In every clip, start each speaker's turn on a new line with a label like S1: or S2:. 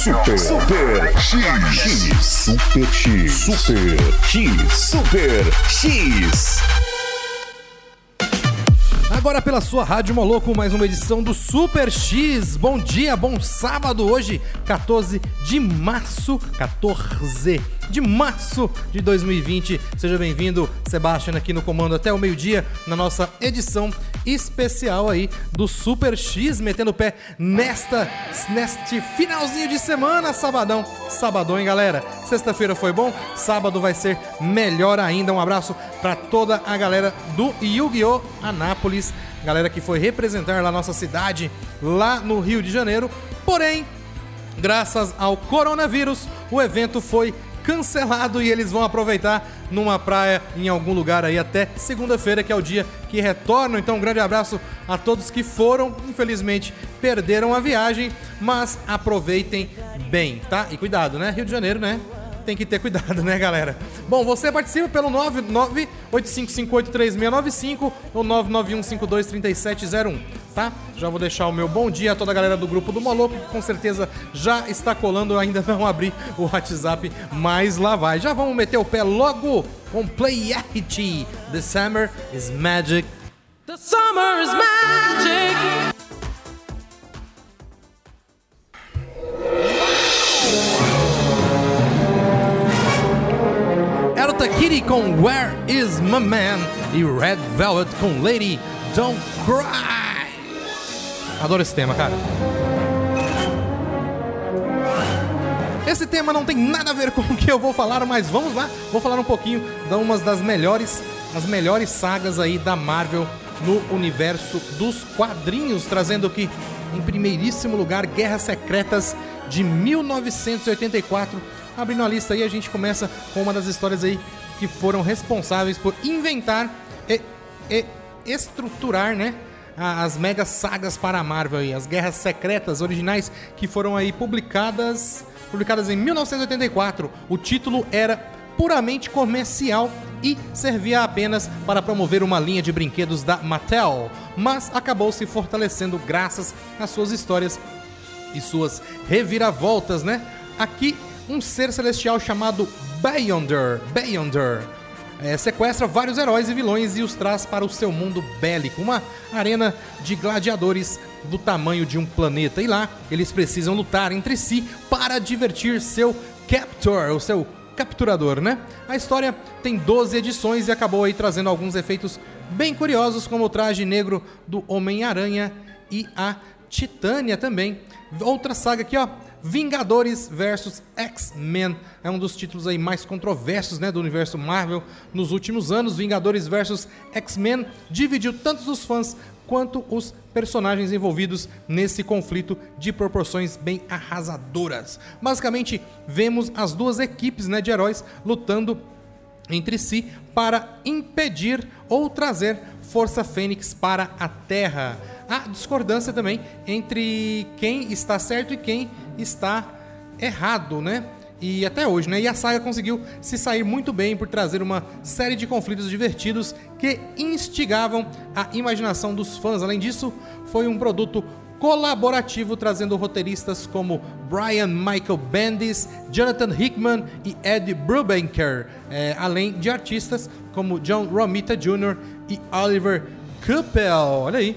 S1: Super.
S2: Super
S1: X.
S2: X. Super X. Super X. Super X.
S3: Agora pela sua Rádio Moloco, mais uma edição do Super X. Bom dia, bom sábado. Hoje, 14 de março, 14 de março de 2020. Seja bem-vindo, Sebastian, aqui no comando até o meio-dia, na nossa edição especial aí do Super X, metendo o pé nesta, neste finalzinho de semana, sabadão. Sabadão, hein, galera? Sexta-feira foi bom, sábado vai ser melhor ainda. Um abraço para toda a galera do Yu-Gi-Oh! Anápolis, galera que foi representar lá nossa cidade, lá no Rio de Janeiro. Porém, graças ao coronavírus, o evento foi cancelado e eles vão aproveitar numa praia em algum lugar aí até segunda-feira, que é o dia que retornam. Então, um grande abraço a todos que foram, infelizmente perderam a viagem, mas aproveitem bem, tá? E cuidado, né? Rio de Janeiro, né? Tem que ter cuidado, né, galera? Bom, você participa pelo 998558695 ou 991523701, tá? Já vou deixar o meu bom dia a toda a galera do grupo do Moloco, que com certeza já está colando, eu ainda não abri o WhatsApp, mas lá vai. Já vamos meter o pé logo com Play It. The Summer is Magic.
S4: The summer is magic.
S3: Kitty com Where Is My Man e Red Velvet com Lady Don't Cry. Adoro esse tema, cara. Esse tema não tem nada a ver com o que eu vou falar, mas vamos lá. Vou falar um pouquinho de uma das melhores, as melhores sagas aí da Marvel no universo dos quadrinhos, trazendo aqui em primeiríssimo lugar Guerras Secretas de 1984. Abrindo a lista aí, a gente começa com uma das histórias aí que foram responsáveis por inventar e, e estruturar, né? As mega sagas para a Marvel aí, as Guerras Secretas originais que foram aí publicadas, publicadas em 1984. O título era puramente comercial e servia apenas para promover uma linha de brinquedos da Mattel, mas acabou se fortalecendo graças às suas histórias e suas reviravoltas, né? Aqui, um ser celestial chamado Beyonder, Beyonder, é, sequestra vários heróis e vilões e os traz para o seu mundo bélico, uma arena de gladiadores do tamanho de um planeta. E lá, eles precisam lutar entre si para divertir seu Captor, o seu capturador, né? A história tem 12 edições e acabou aí trazendo alguns efeitos bem curiosos, como o traje negro do Homem-Aranha e a Titânia também. Outra saga aqui, ó. Vingadores versus X-Men. É um dos títulos aí mais controversos, né, do universo Marvel nos últimos anos. Vingadores versus X-Men dividiu tanto os fãs quanto os personagens envolvidos nesse conflito de proporções bem arrasadoras. Basicamente, vemos as duas equipes, né, de heróis lutando entre si para impedir ou trazer Força Fênix para a Terra. Há discordância também entre quem está certo e quem está errado, né? E até hoje, né? E a saga conseguiu se sair muito bem por trazer uma série de conflitos divertidos que instigavam a imaginação dos fãs. Além disso, foi um produto colaborativo trazendo roteiristas como Brian Michael Bendis, Jonathan Hickman e Ed Brubaker, eh, além de artistas como John Romita Jr. e Oliver Coppel. Olha aí,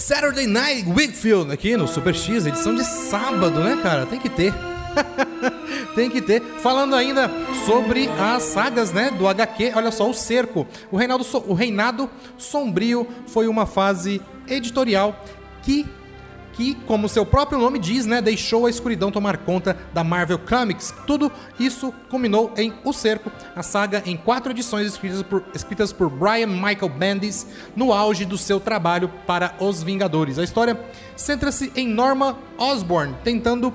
S3: Saturday Night Whitfield aqui no Super X, edição de sábado, né, cara? Tem que ter. Tem que ter. Falando ainda sobre as sagas, né, do HQ, olha só, o Cerco. O so o Reinado Sombrio foi uma fase editorial que que, como seu próprio nome diz, né, deixou a escuridão tomar conta da Marvel Comics. Tudo isso culminou em O Cerco, a saga em quatro edições escritas por, escritas por Brian Michael Bendis no auge do seu trabalho para Os Vingadores. A história centra-se em Norma Osborn tentando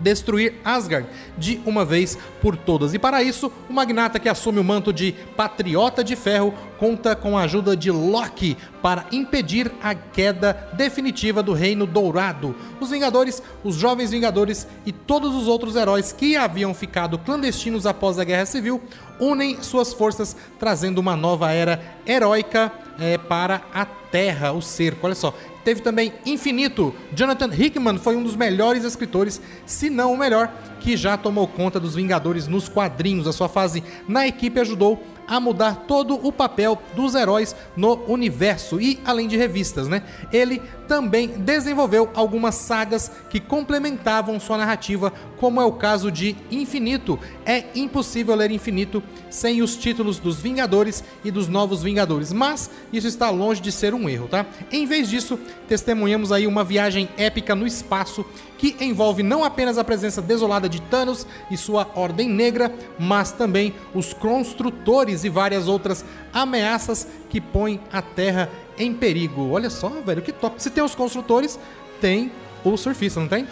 S3: destruir Asgard de uma vez por todas. E para isso, o magnata que assume o manto de Patriota de Ferro conta com a ajuda de Loki para impedir a queda definitiva do Reino Dourado. Os Vingadores, os Jovens Vingadores e todos os outros heróis que haviam ficado clandestinos após a Guerra Civil unem suas forças, trazendo uma nova era heróica é, para a Terra, o cerco. Olha só, Teve também Infinito. Jonathan Hickman foi um dos melhores escritores, se não o melhor, que já tomou conta dos Vingadores nos quadrinhos. A sua fase na equipe ajudou a mudar todo o papel dos heróis no universo e além de revistas, né? Ele também desenvolveu algumas sagas que complementavam sua narrativa, como é o caso de Infinito. É impossível ler Infinito sem os títulos dos Vingadores e dos Novos Vingadores, mas isso está longe de ser um erro, tá? Em vez disso, testemunhamos aí uma viagem épica no espaço que envolve não apenas a presença desolada de Thanos e sua Ordem Negra, mas também os construtores e várias outras ameaças que põem a Terra em perigo. Olha só, velho, que top. Se tem os construtores, tem o surfista, não tem?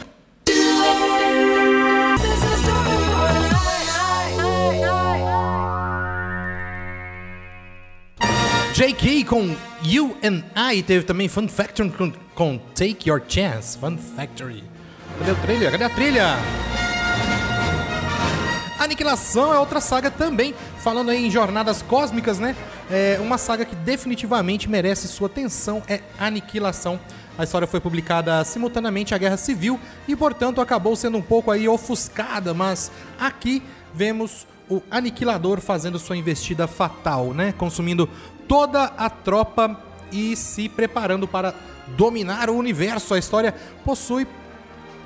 S3: JK com You and I teve também Fun Factory com, com Take Your Chance. Fun Factory. Cadê a trilha? Cadê a trilha? Aniquilação é outra saga também, falando aí em jornadas cósmicas, né? É uma saga que definitivamente merece sua atenção é Aniquilação. A história foi publicada simultaneamente à Guerra Civil e, portanto, acabou sendo um pouco aí ofuscada, mas aqui vemos o Aniquilador fazendo sua investida fatal, né? Consumindo toda a tropa e se preparando para dominar o universo. A história possui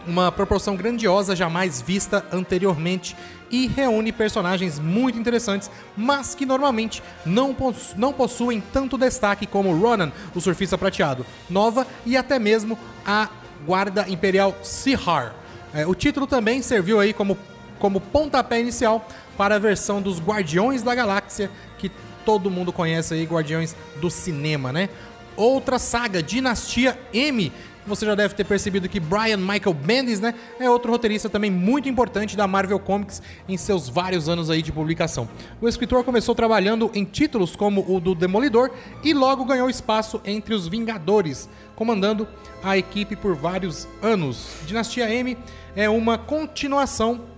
S3: uma proporção grandiosa jamais vista anteriormente e reúne personagens muito interessantes, mas que normalmente não, possu não possuem tanto destaque como Ronan, o surfista prateado, Nova e até mesmo a Guarda Imperial Sihar. É, o título também serviu aí como, como pontapé inicial para a versão dos Guardiões da Galáxia, que todo mundo conhece aí, Guardiões do cinema, né? Outra saga, Dinastia M, você já deve ter percebido que Brian Michael Bendis, né, é outro roteirista também muito importante da Marvel Comics em seus vários anos aí de publicação. O escritor começou trabalhando em títulos como o do Demolidor e logo ganhou espaço entre os Vingadores, comandando a equipe por vários anos. Dinastia M é uma continuação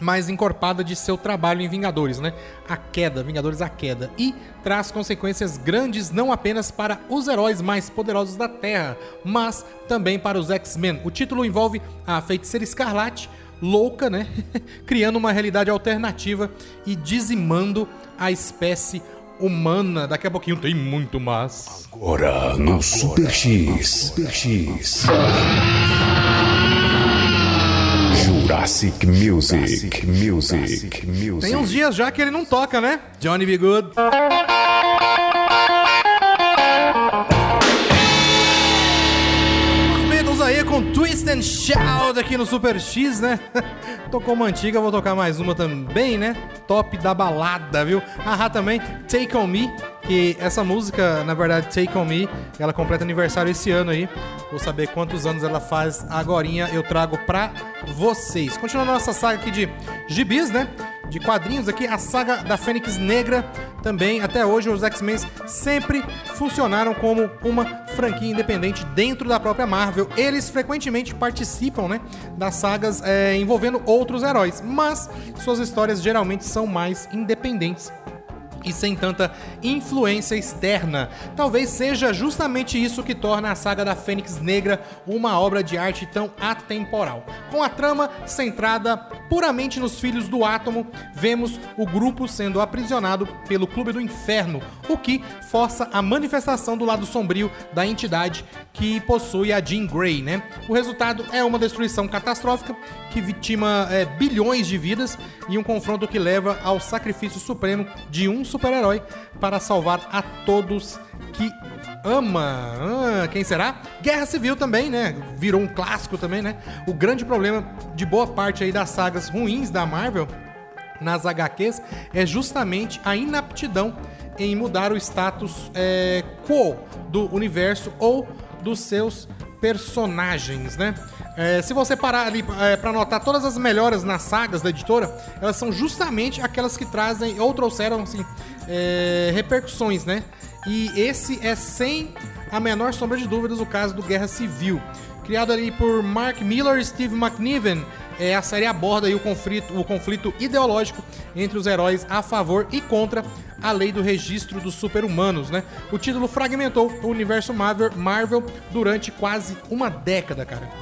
S3: mais encorpada de seu trabalho em Vingadores, né? A queda, Vingadores a queda. E traz consequências grandes não apenas para os heróis mais poderosos da Terra, mas também para os X-Men. O título envolve a feiticeira Escarlate, louca, né? Criando uma realidade alternativa e dizimando a espécie humana. Daqui a pouquinho tem muito mais.
S2: Agora no Super X. Super X. Jurassic Music. Music. Music.
S3: Tem uns dias já que ele não toca, né? Johnny B. Good. Aí com Twist and Shout aqui no Super X, né? Tocou uma antiga, vou tocar mais uma também, né? Top da balada, viu? Ahá também, Take On Me, que essa música, na verdade, Take On Me, ela completa aniversário esse ano aí. Vou saber quantos anos ela faz agorinha, eu trago pra vocês. Continuando nossa saga aqui de gibis, né? De quadrinhos aqui, a saga da Fênix Negra também, até hoje os X-Men sempre funcionaram como uma franquia independente dentro da própria Marvel. Eles frequentemente participam, né, das sagas é, envolvendo outros heróis, mas suas histórias geralmente são mais independentes e sem tanta influência externa. Talvez seja justamente isso que torna a saga da Fênix Negra uma obra de arte tão atemporal. Com a trama centrada puramente nos filhos do átomo, vemos o grupo sendo aprisionado pelo Clube do Inferno, o que força a manifestação do lado sombrio da entidade que possui a Jean Grey, né? O resultado é uma destruição catastrófica que vitima é, bilhões de vidas e um confronto que leva ao sacrifício supremo de um super-herói para salvar a todos que ama. Ah, quem será? Guerra Civil também, né? Virou um clássico também, né? O grande problema de boa parte aí das sagas ruins da Marvel nas HQs é justamente a inaptidão em mudar o status é, quo do universo ou dos seus personagens, né? É, se você parar ali é, para notar todas as melhoras nas sagas da editora, elas são justamente aquelas que trazem ou trouxeram assim, é, repercussões, né? E esse é sem a menor sombra de dúvidas o caso do Guerra Civil. Criado ali por Mark Miller e Steve McNiven, é, a série aborda aí o, conflito, o conflito ideológico entre os heróis a favor e contra a lei do registro dos super-humanos, né? O título fragmentou o universo Marvel, Marvel durante quase uma década, cara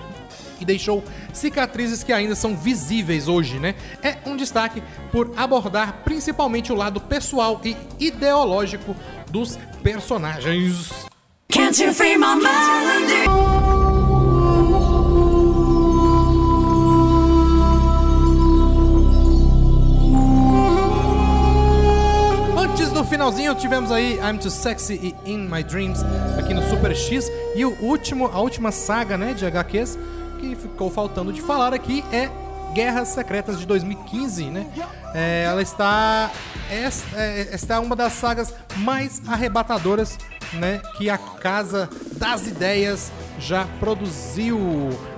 S3: e deixou cicatrizes que ainda são visíveis hoje, né? É um destaque por abordar principalmente o lado pessoal e ideológico dos personagens.
S5: Can't you free my melody?
S3: Antes do finalzinho, tivemos aí I'm Too Sexy e In My Dreams aqui no Super X. E o último, a última saga né, de HQs que ficou faltando de falar aqui é Guerras Secretas de 2015, né? É, ela está esta, é, esta é uma das sagas mais arrebatadoras, né, que a Casa das Ideias já produziu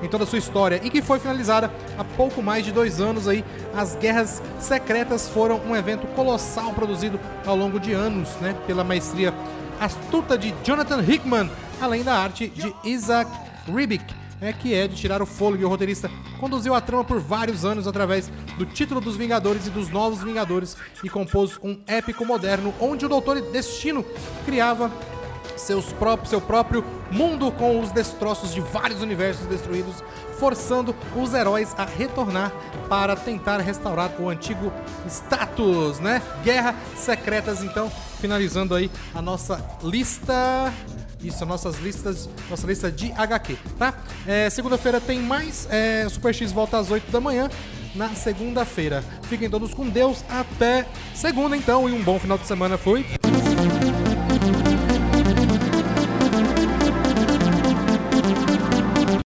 S3: em toda a sua história e que foi finalizada há pouco mais de dois anos aí. As Guerras Secretas foram um evento colossal produzido ao longo de anos, né, pela maestria astuta de Jonathan Hickman, além da arte de Isaac Ribic é que é de tirar o fôlego e o roteirista conduziu a trama por vários anos através do título dos Vingadores e dos Novos Vingadores e compôs um épico moderno onde o Doutor Destino criava seus próprios, seu próprio mundo com os destroços de vários universos destruídos, forçando os heróis a retornar para tentar restaurar o antigo status, né? Guerra Secretas, então, finalizando aí a nossa lista isso, nossas listas, nossa lista de HQ, tá? É, segunda-feira tem mais. É, Super X volta às 8 da manhã na segunda-feira. Fiquem todos com Deus. Até segunda, então, e um bom final de semana. Fui.